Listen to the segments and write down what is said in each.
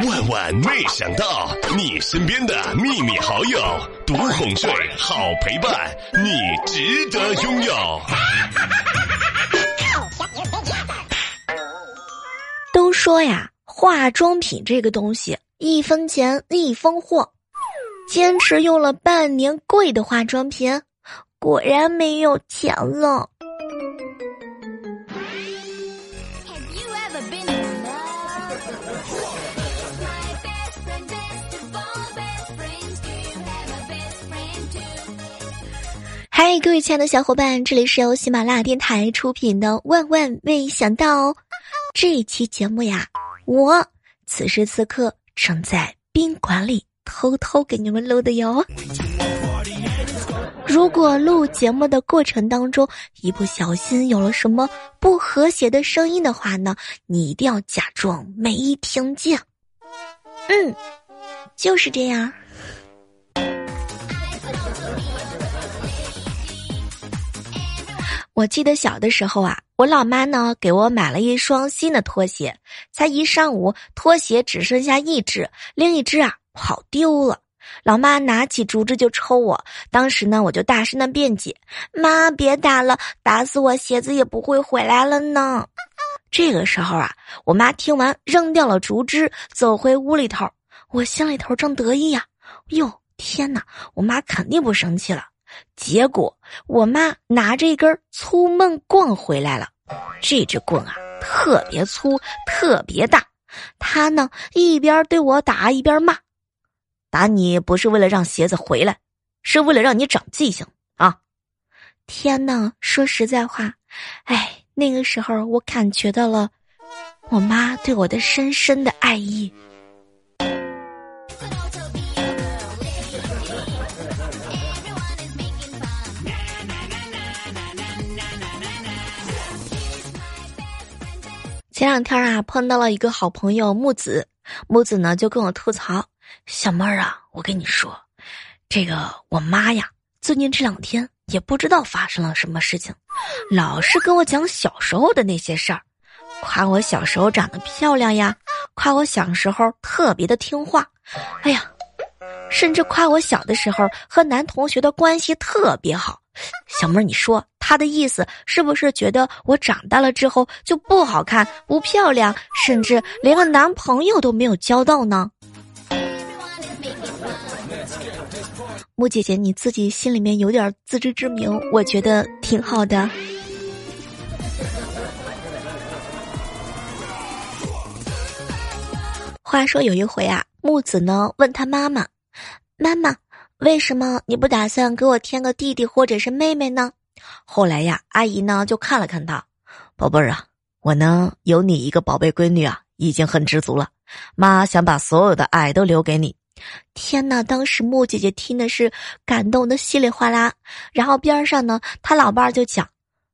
万万没想到，你身边的秘密好友，独哄睡，好陪伴，你值得拥有。都说呀，化妆品这个东西，一分钱一分货。坚持用了半年贵的化妆品，果然没有钱了。嗨，各位亲爱的小伙伴，这里是由喜马拉雅电台出品的《万万没想到》这一期节目呀，我此时此刻正在宾馆里偷偷给你们录的哟。如果录节目的过程当中一不小心有了什么不和谐的声音的话呢，你一定要假装没听见。嗯，就是这样。我记得小的时候啊，我老妈呢给我买了一双新的拖鞋，才一上午，拖鞋只剩下一只，另一只啊跑丢了。老妈拿起竹子就抽我，当时呢我就大声的辩解：“妈，别打了，打死我鞋子也不会回来了呢。”这个时候啊，我妈听完扔掉了竹枝，走回屋里头。我心里头正得意呀，哟天哪，我妈肯定不生气了。结果我妈拿着一根粗闷棍回来了，这支棍啊特别粗，特别大。她呢一边对我打一边骂：“打你不是为了让鞋子回来，是为了让你长记性啊！”天呐，说实在话，哎，那个时候我感觉到了我妈对我的深深的爱意。前两天啊，碰到了一个好朋友木子，木子呢就跟我吐槽：“小妹儿啊，我跟你说，这个我妈呀，最近这两天也不知道发生了什么事情，老是跟我讲小时候的那些事儿，夸我小时候长得漂亮呀，夸我小时候特别的听话，哎呀，甚至夸我小的时候和男同学的关系特别好。小妹儿，你说。”他的意思是不是觉得我长大了之后就不好看、不漂亮，甚至连个男朋友都没有交到呢？木姐姐，你自己心里面有点自知之明，我觉得挺好的。话说有一回啊，木子呢问他妈妈：“妈妈，为什么你不打算给我添个弟弟或者是妹妹呢？”后来呀，阿姨呢就看了看他，宝贝儿啊，我呢有你一个宝贝闺女啊，已经很知足了。妈想把所有的爱都留给你。天哪！当时木姐姐听的是感动的稀里哗啦。然后边上呢，她老伴儿就讲：“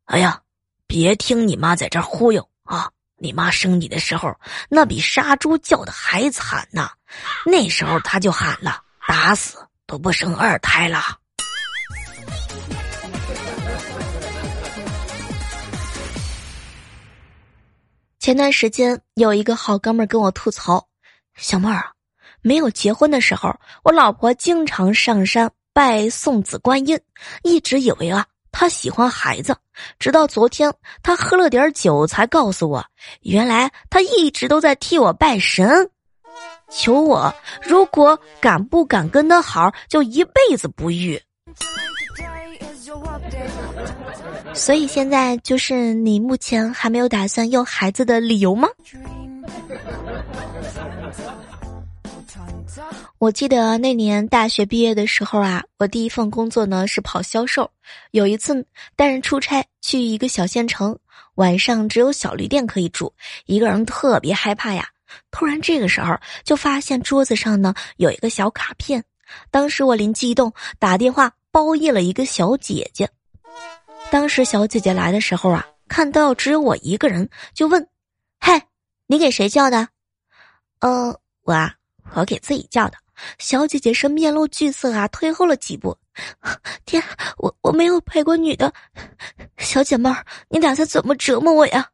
哎呀，别听你妈在这忽悠啊！你妈生你的时候，那比杀猪叫的还惨呐。那时候他就喊了，打死都不生二胎了。”前段时间有一个好哥们跟我吐槽：“小妹儿啊，没有结婚的时候，我老婆经常上山拜送子观音，一直以为啊她喜欢孩子，直到昨天她喝了点酒才告诉我，原来她一直都在替我拜神，求我如果敢不敢跟他好，就一辈子不育。”所以现在就是你目前还没有打算要孩子的理由吗？我记得那年大学毕业的时候啊，我第一份工作呢是跑销售。有一次带人出差去一个小县城，晚上只有小旅店可以住，一个人特别害怕呀。突然这个时候就发现桌子上呢有一个小卡片，当时我灵机一动，打电话包夜了一个小姐姐。当时小姐姐来的时候啊，看到只有我一个人，就问：“嗨，你给谁叫的？”“呃，我啊，我给自己叫的。”小姐姐是面露惧色啊，退后了几步。天，我我没有陪过女的，小姐妹儿，你打算怎么折磨我呀？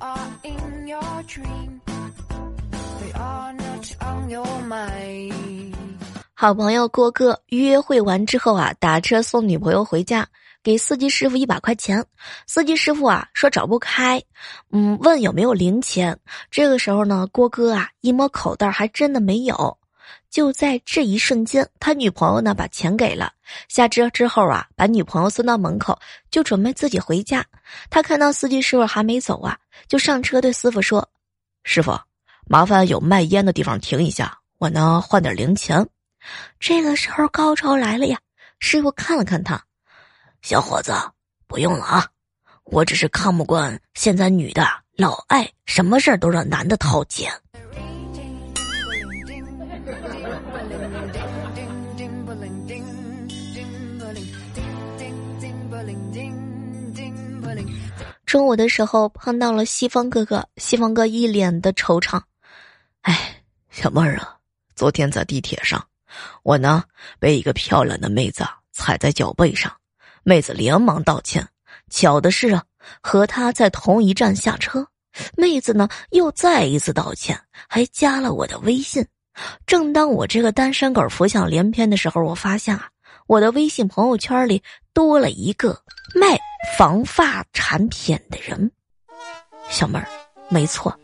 Are in your dream. They are not on your mind. 好朋友郭哥约会完之后啊，打车送女朋友回家，给司机师傅一百块钱。司机师傅啊说找不开，嗯，问有没有零钱。这个时候呢，郭哥啊一摸口袋，还真的没有。就在这一瞬间，他女朋友呢把钱给了。下车之后啊，把女朋友送到门口，就准备自己回家。他看到司机师傅还没走啊，就上车对师傅说：“师傅，麻烦有卖烟的地方停一下，我呢换点零钱。”这个时候高潮来了呀！师傅看了看他，小伙子，不用了啊，我只是看不惯现在女的老爱什么事儿都让男的掏钱。中午的时候碰到了西方哥哥，西方哥一脸的惆怅，哎，小妹儿啊，昨天在地铁上。我呢，被一个漂亮的妹子踩在脚背上，妹子连忙道歉。巧的是啊，和她在同一站下车，妹子呢又再一次道歉，还加了我的微信。正当我这个单身狗浮想联翩的时候，我发现啊，我的微信朋友圈里多了一个卖防发产品的人。小妹儿，没错，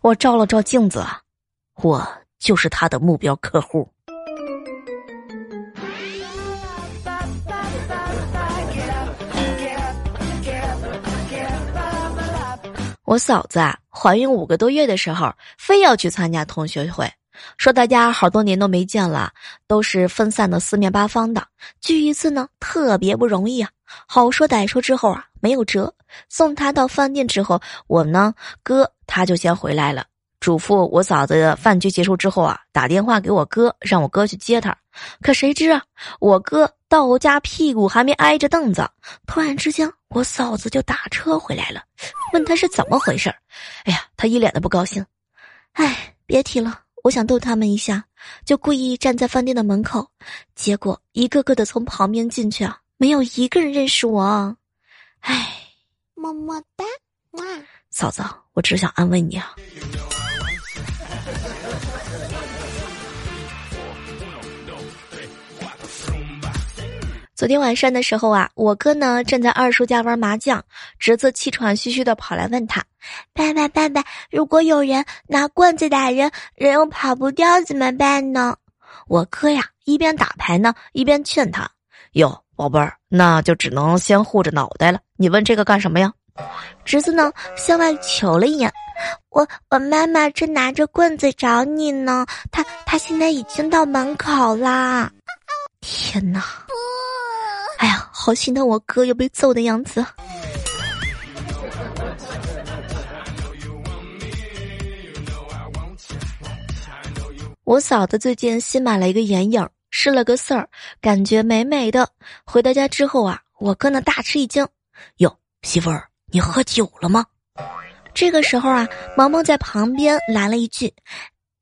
我照了照镜子啊，我就是他的目标客户。我嫂子啊，怀孕五个多月的时候，非要去参加同学会，说大家好多年都没见了，都是分散的四面八方的，聚一次呢特别不容易啊。好说歹说之后啊，没有辙，送他到饭店之后，我呢哥他就先回来了，嘱咐我嫂子饭局结束之后啊，打电话给我哥，让我哥去接她。可谁知啊，我哥到家屁股还没挨着凳子，突然之间我嫂子就打车回来了。问他是怎么回事哎呀，他一脸的不高兴。哎，别提了，我想逗他们一下，就故意站在饭店的门口，结果一个个的从旁边进去啊，没有一个人认识我。哎，么么哒，哇，嫂子，我只想安慰你啊。昨天晚上的时候啊，我哥呢正在二叔家玩麻将，侄子气喘吁吁的跑来问他：“爸爸，爸爸，如果有人拿棍子打人，人又跑不掉怎么办呢？”我哥呀一边打牌呢，一边劝他：“哟，宝贝儿，那就只能先护着脑袋了。你问这个干什么呀？”侄子呢向外求了一眼：“我我妈妈正拿着棍子找你呢，她她现在已经到门口啦。”天哪！哎呀，好心疼我哥又被揍的样子。我嫂子最近新买了一个眼影，试了个色儿，感觉美美的。回到家之后啊，我哥呢大吃一惊：“哟，媳妇儿，你喝酒了吗？” 这个时候啊，萌萌在旁边来了一句：“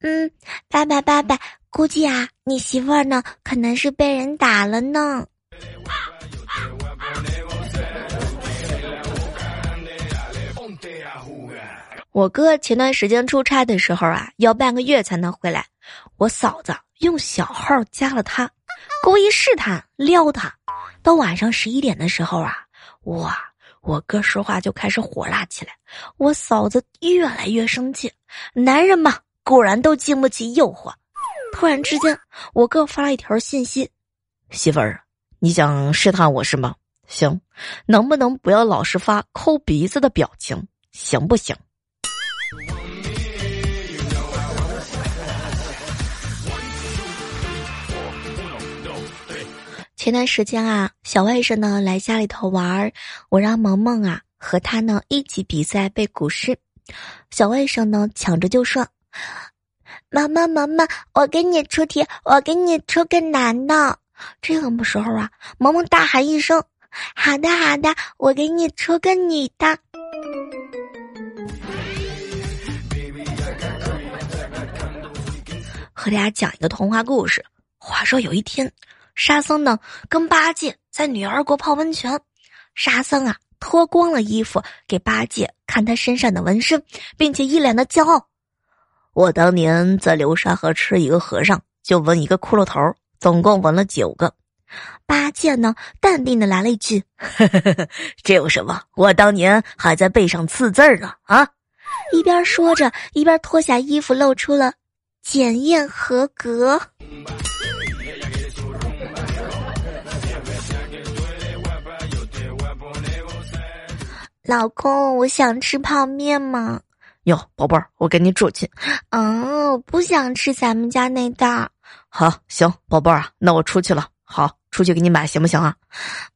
嗯，爸爸爸爸，估计啊，你媳妇儿呢可能是被人打了呢。”我哥前段时间出差的时候啊，要半个月才能回来。我嫂子用小号加了他，故意试探撩他。到晚上十一点的时候啊，哇，我哥说话就开始火辣起来。我嫂子越来越生气。男人嘛，果然都经不起诱惑。突然之间，我哥发了一条信息：“媳妇儿，你想试探我是吗？行，能不能不要老是发抠鼻子的表情，行不行？”前段时间啊，小外甥呢来家里头玩儿，我让萌萌啊和他呢一起比赛背古诗。小外甥呢抢着就说：“萌萌萌萌，我给你出题，我给你出个难的。”这个时候啊，萌萌大喊一声：“好的好的，我给你出个女的。”和大家讲一个童话故事。话说有一天。沙僧呢跟八戒在女儿国泡温泉，沙僧啊脱光了衣服给八戒看他身上的纹身，并且一脸的骄傲。我当年在流沙河吃一个和尚，就纹一个骷髅头，总共纹了九个。八戒呢淡定的来了一句：“ 这有什么？我当年还在背上刺字呢。”啊，一边说着，一边脱下衣服，露出了检验合格。老公，我想吃泡面吗？哟，宝贝儿，我给你煮去。嗯，我不想吃咱们家那袋。好，行，宝贝儿啊，那我出去了。好，出去给你买，行不行啊？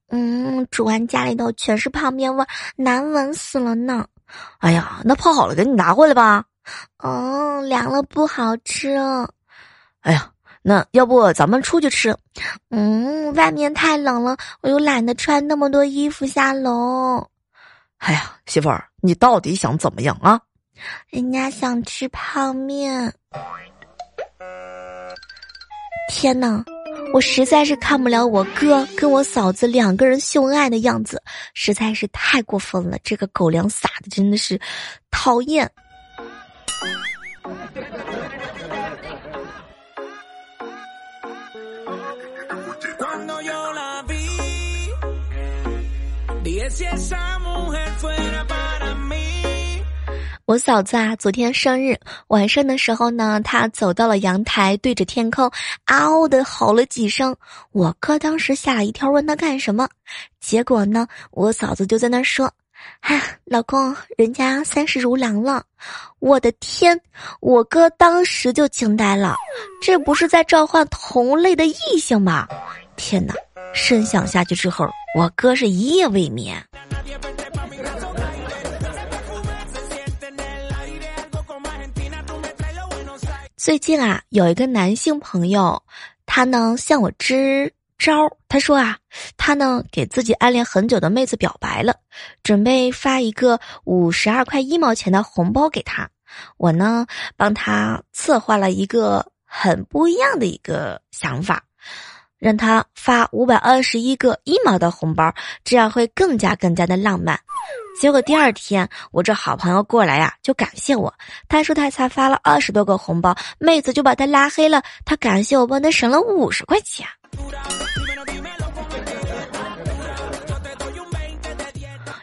嗯，煮完家里头全是泡面味，难闻死了呢。哎呀，那泡好了给你拿回来吧。哦，凉了不好吃。哎呀，那要不咱们出去吃？嗯，外面太冷了，我又懒得穿那么多衣服下楼。哎呀，媳妇儿，你到底想怎么样啊？人家想吃泡面。天哪，我实在是看不了我哥跟我嫂子两个人秀恩爱的样子，实在是太过分了。这个狗粮撒的真的是讨厌。我嫂子啊，昨天生日晚上的时候呢，她走到了阳台，对着天空嗷的吼了几声。我哥当时吓了一跳，问他干什么？结果呢，我嫂子就在那说：“哎，老公，人家三十如狼了。”我的天！我哥当时就惊呆了，这不是在召唤同类的异性吗？天哪！深想下去之后，我哥是一夜未眠。最近啊，有一个男性朋友，他呢向我支招。他说啊，他呢给自己暗恋很久的妹子表白了，准备发一个五十二块一毛钱的红包给他。我呢帮他策划了一个很不一样的一个想法，让他发五百二十一个一毛的红包，这样会更加更加的浪漫。结果第二天，我这好朋友过来呀，就感谢我。他说他才发了二十多个红包，妹子就把他拉黑了。他感谢我帮他省了五十块钱。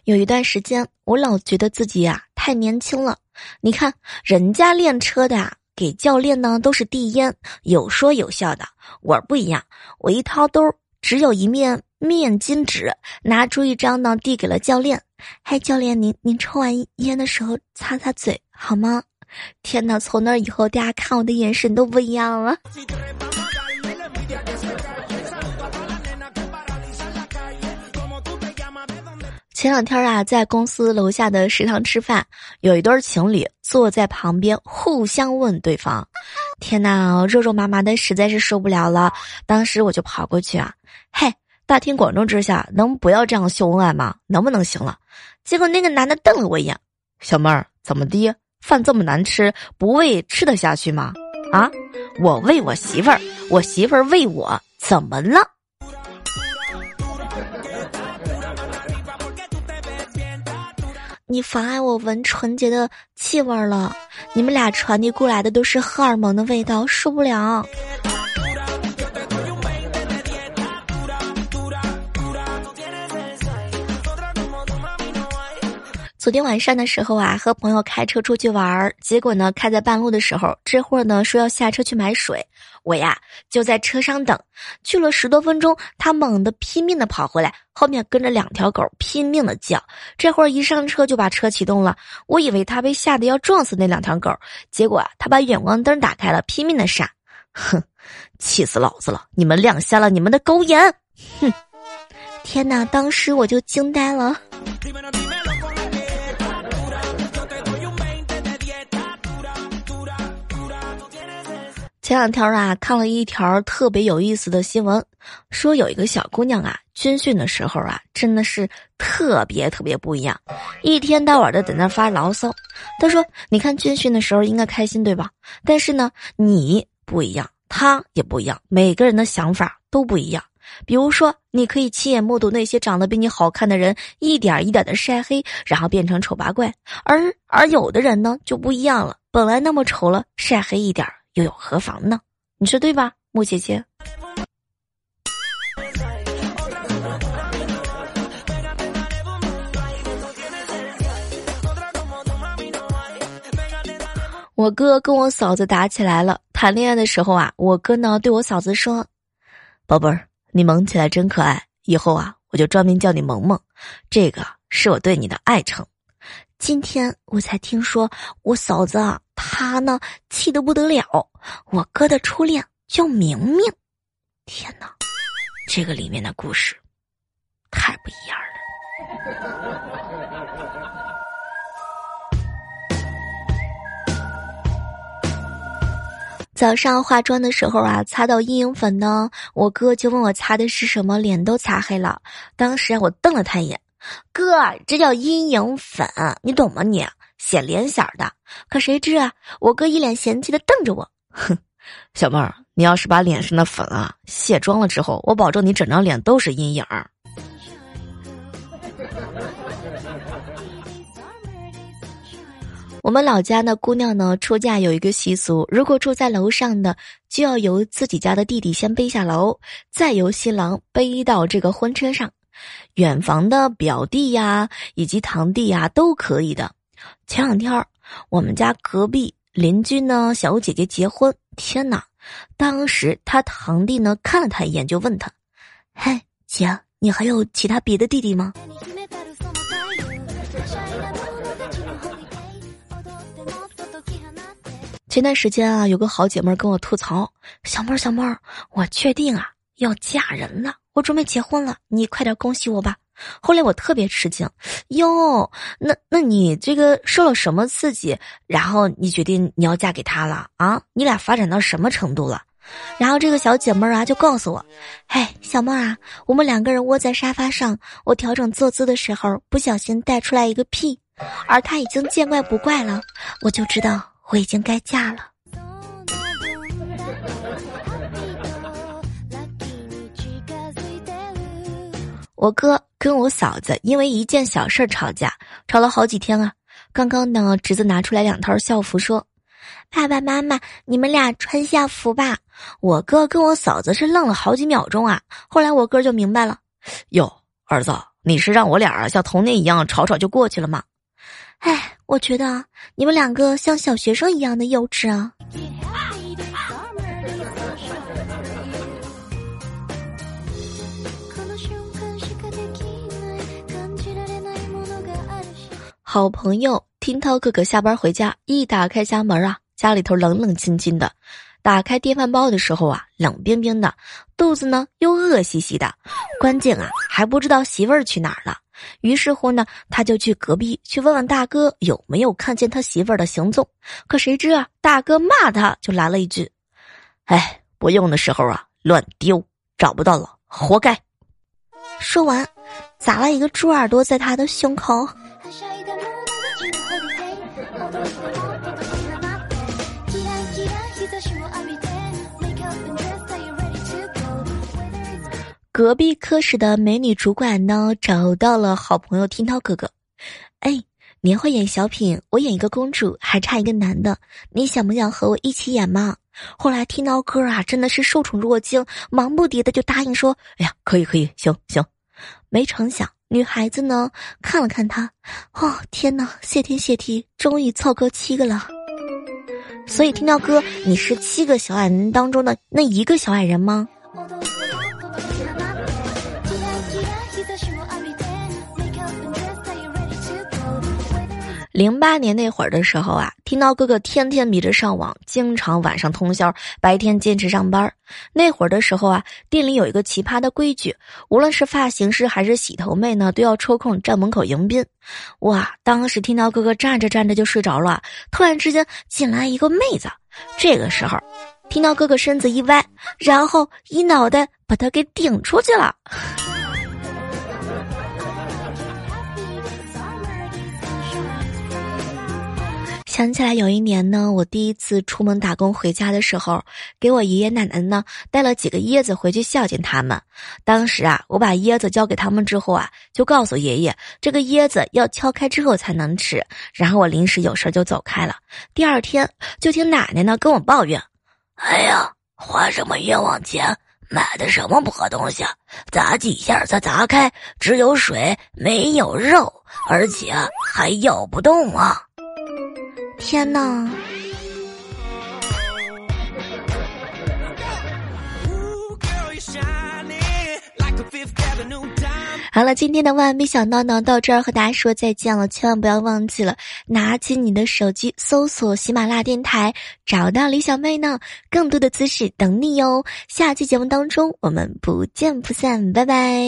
有一段时间，我老觉得自己呀太年轻了。你看人家练车的啊，给教练呢都是递烟，有说有笑的。我不一样，我一掏兜，只有一面面巾纸，拿出一张呢，递给了教练。嗨，教练，您您抽完烟的时候擦擦嘴好吗？天哪，从那以后大家看我的眼神都不一样了。前两天啊，在公司楼下的食堂吃饭，有一对情侣坐在旁边，互相问对方。天哪，肉肉麻麻的，实在是受不了了。当时我就跑过去啊，嘿。大庭广众之下，能不要这样秀恩爱吗？能不能行了？结果那个男的瞪了我一眼：“小妹儿，怎么的？饭这么难吃，不喂吃得下去吗？啊，我喂我媳妇儿，我媳妇儿喂我，怎么了？”你妨碍我闻纯洁的气味了！你们俩传递过来的都是荷尔蒙的味道，受不了。昨天晚上的时候啊，和朋友开车出去玩儿，结果呢，开在半路的时候，这会儿呢说要下车去买水，我呀就在车上等，去了十多分钟，他猛地拼命的跑回来，后面跟着两条狗拼命的叫，这会儿一上车就把车启动了，我以为他被吓得要撞死那两条狗，结果啊，他把远光灯打开了，拼命的闪，哼，气死老子了！你们亮瞎了你们的狗眼！哼，天哪，当时我就惊呆了。前两天啊，看了一条特别有意思的新闻，说有一个小姑娘啊，军训的时候啊，真的是特别特别不一样，一天到晚的在那发牢骚。她说：“你看军训的时候应该开心对吧？但是呢，你不一样，他也不一样，每个人的想法。”都不一样。比如说，你可以亲眼目睹那些长得比你好看的人一点一点的晒黑，然后变成丑八怪；而而有的人呢就不一样了，本来那么丑了，晒黑一点又有何妨呢？你说对吧，木姐姐？我哥跟我嫂子打起来了。谈恋爱的时候啊，我哥呢对我嫂子说：“宝贝儿，你萌起来真可爱，以后啊我就专门叫你萌萌，这个是我对你的爱称。”今天我才听说，我嫂子啊，他呢气得不得了。我哥的初恋叫明明，天哪，这个里面的故事太不一样了。早上化妆的时候啊，擦到阴影粉呢，我哥就问我擦的是什么，脸都擦黑了。当时啊，我瞪了他一眼，哥，这叫阴影粉，你懂吗？你显脸色的。可谁知啊，我哥一脸嫌弃的瞪着我，哼，小妹儿，你要是把脸上的粉啊卸妆了之后，我保证你整张脸都是阴影儿。我们老家的姑娘呢，出嫁有一个习俗，如果住在楼上的，就要由自己家的弟弟先背下楼，再由新郎背到这个婚车上。远房的表弟呀，以及堂弟呀，都可以的。前两天我们家隔壁邻居呢，小姐姐结婚，天哪！当时他堂弟呢，看了他一眼，就问他：“嘿，姐，你还有其他别的弟弟吗？”前段时间啊，有个好姐妹跟我吐槽：“小妹儿，小妹儿，我确定啊要嫁人了，我准备结婚了，你快点恭喜我吧。”后来我特别吃惊，哟，那那你这个受了什么刺激，然后你决定你要嫁给他了啊？你俩发展到什么程度了？然后这个小姐妹儿啊就告诉我：“嘿，小妹儿啊，我们两个人窝在沙发上，我调整坐姿的时候不小心带出来一个屁，而他已经见怪不怪了，我就知道。”我已经该嫁了。我哥跟我嫂子因为一件小事吵架，吵了好几天啊。刚刚呢，侄子拿出来两套校服，说：“爸爸妈妈，你们俩穿校服吧。”我哥跟我嫂子是愣了好几秒钟啊。后来我哥就明白了：“哟，儿子，你是让我俩像童年一样吵吵就过去了吗？”哎，我觉得你们两个像小学生一样的幼稚啊！好朋友听涛哥哥下班回家，一打开家门啊，家里头冷冷清清的。打开电饭煲的时候啊，冷冰冰的，肚子呢又饿兮兮的，关键啊还不知道媳妇儿去哪儿了。于是乎呢，他就去隔壁去问问大哥有没有看见他媳妇儿的行踪。可谁知啊，大哥骂他就来了一句：“哎，不用的时候啊乱丢，找不到了，活该。”说完，砸了一个猪耳朵在他的胸口。隔壁科室的美女主管呢，找到了好朋友听涛哥哥。哎，年会演小品，我演一个公主，还差一个男的，你想不想和我一起演嘛？后来听涛哥啊，真的是受宠若惊，忙不迭的就答应说：“哎呀，可以可以，行行。”没成想，女孩子呢看了看他，哦天哪，谢天谢地，终于凑够七个了。所以听到哥，你是七个小矮人当中的那一个小矮人吗？零八年那会儿的时候啊，听到哥哥天天迷着上网，经常晚上通宵，白天坚持上班。那会儿的时候啊，店里有一个奇葩的规矩，无论是发型师还是洗头妹呢，都要抽空站门口迎宾。哇，当时听到哥哥站着站着就睡着了，突然之间进来一个妹子，这个时候，听到哥哥身子一歪，然后一脑袋把他给顶出去了。想起来有一年呢，我第一次出门打工回家的时候，给我爷爷奶奶呢带了几个椰子回去孝敬他们。当时啊，我把椰子交给他们之后啊，就告诉爷爷，这个椰子要敲开之后才能吃。然后我临时有事就走开了。第二天就听奶奶呢跟我抱怨：“哎呀，花什么冤枉钱，买的什么破东西？砸几下才砸开，只有水没有肉，而且还咬不动啊！”天哪！好了，今天的万万没想到呢，到这儿和大家说再见了。千万不要忘记了，拿起你的手机搜索喜马拉雅电台，找到李小妹呢，更多的姿势等你哟。下期节目当中，我们不见不散，拜拜。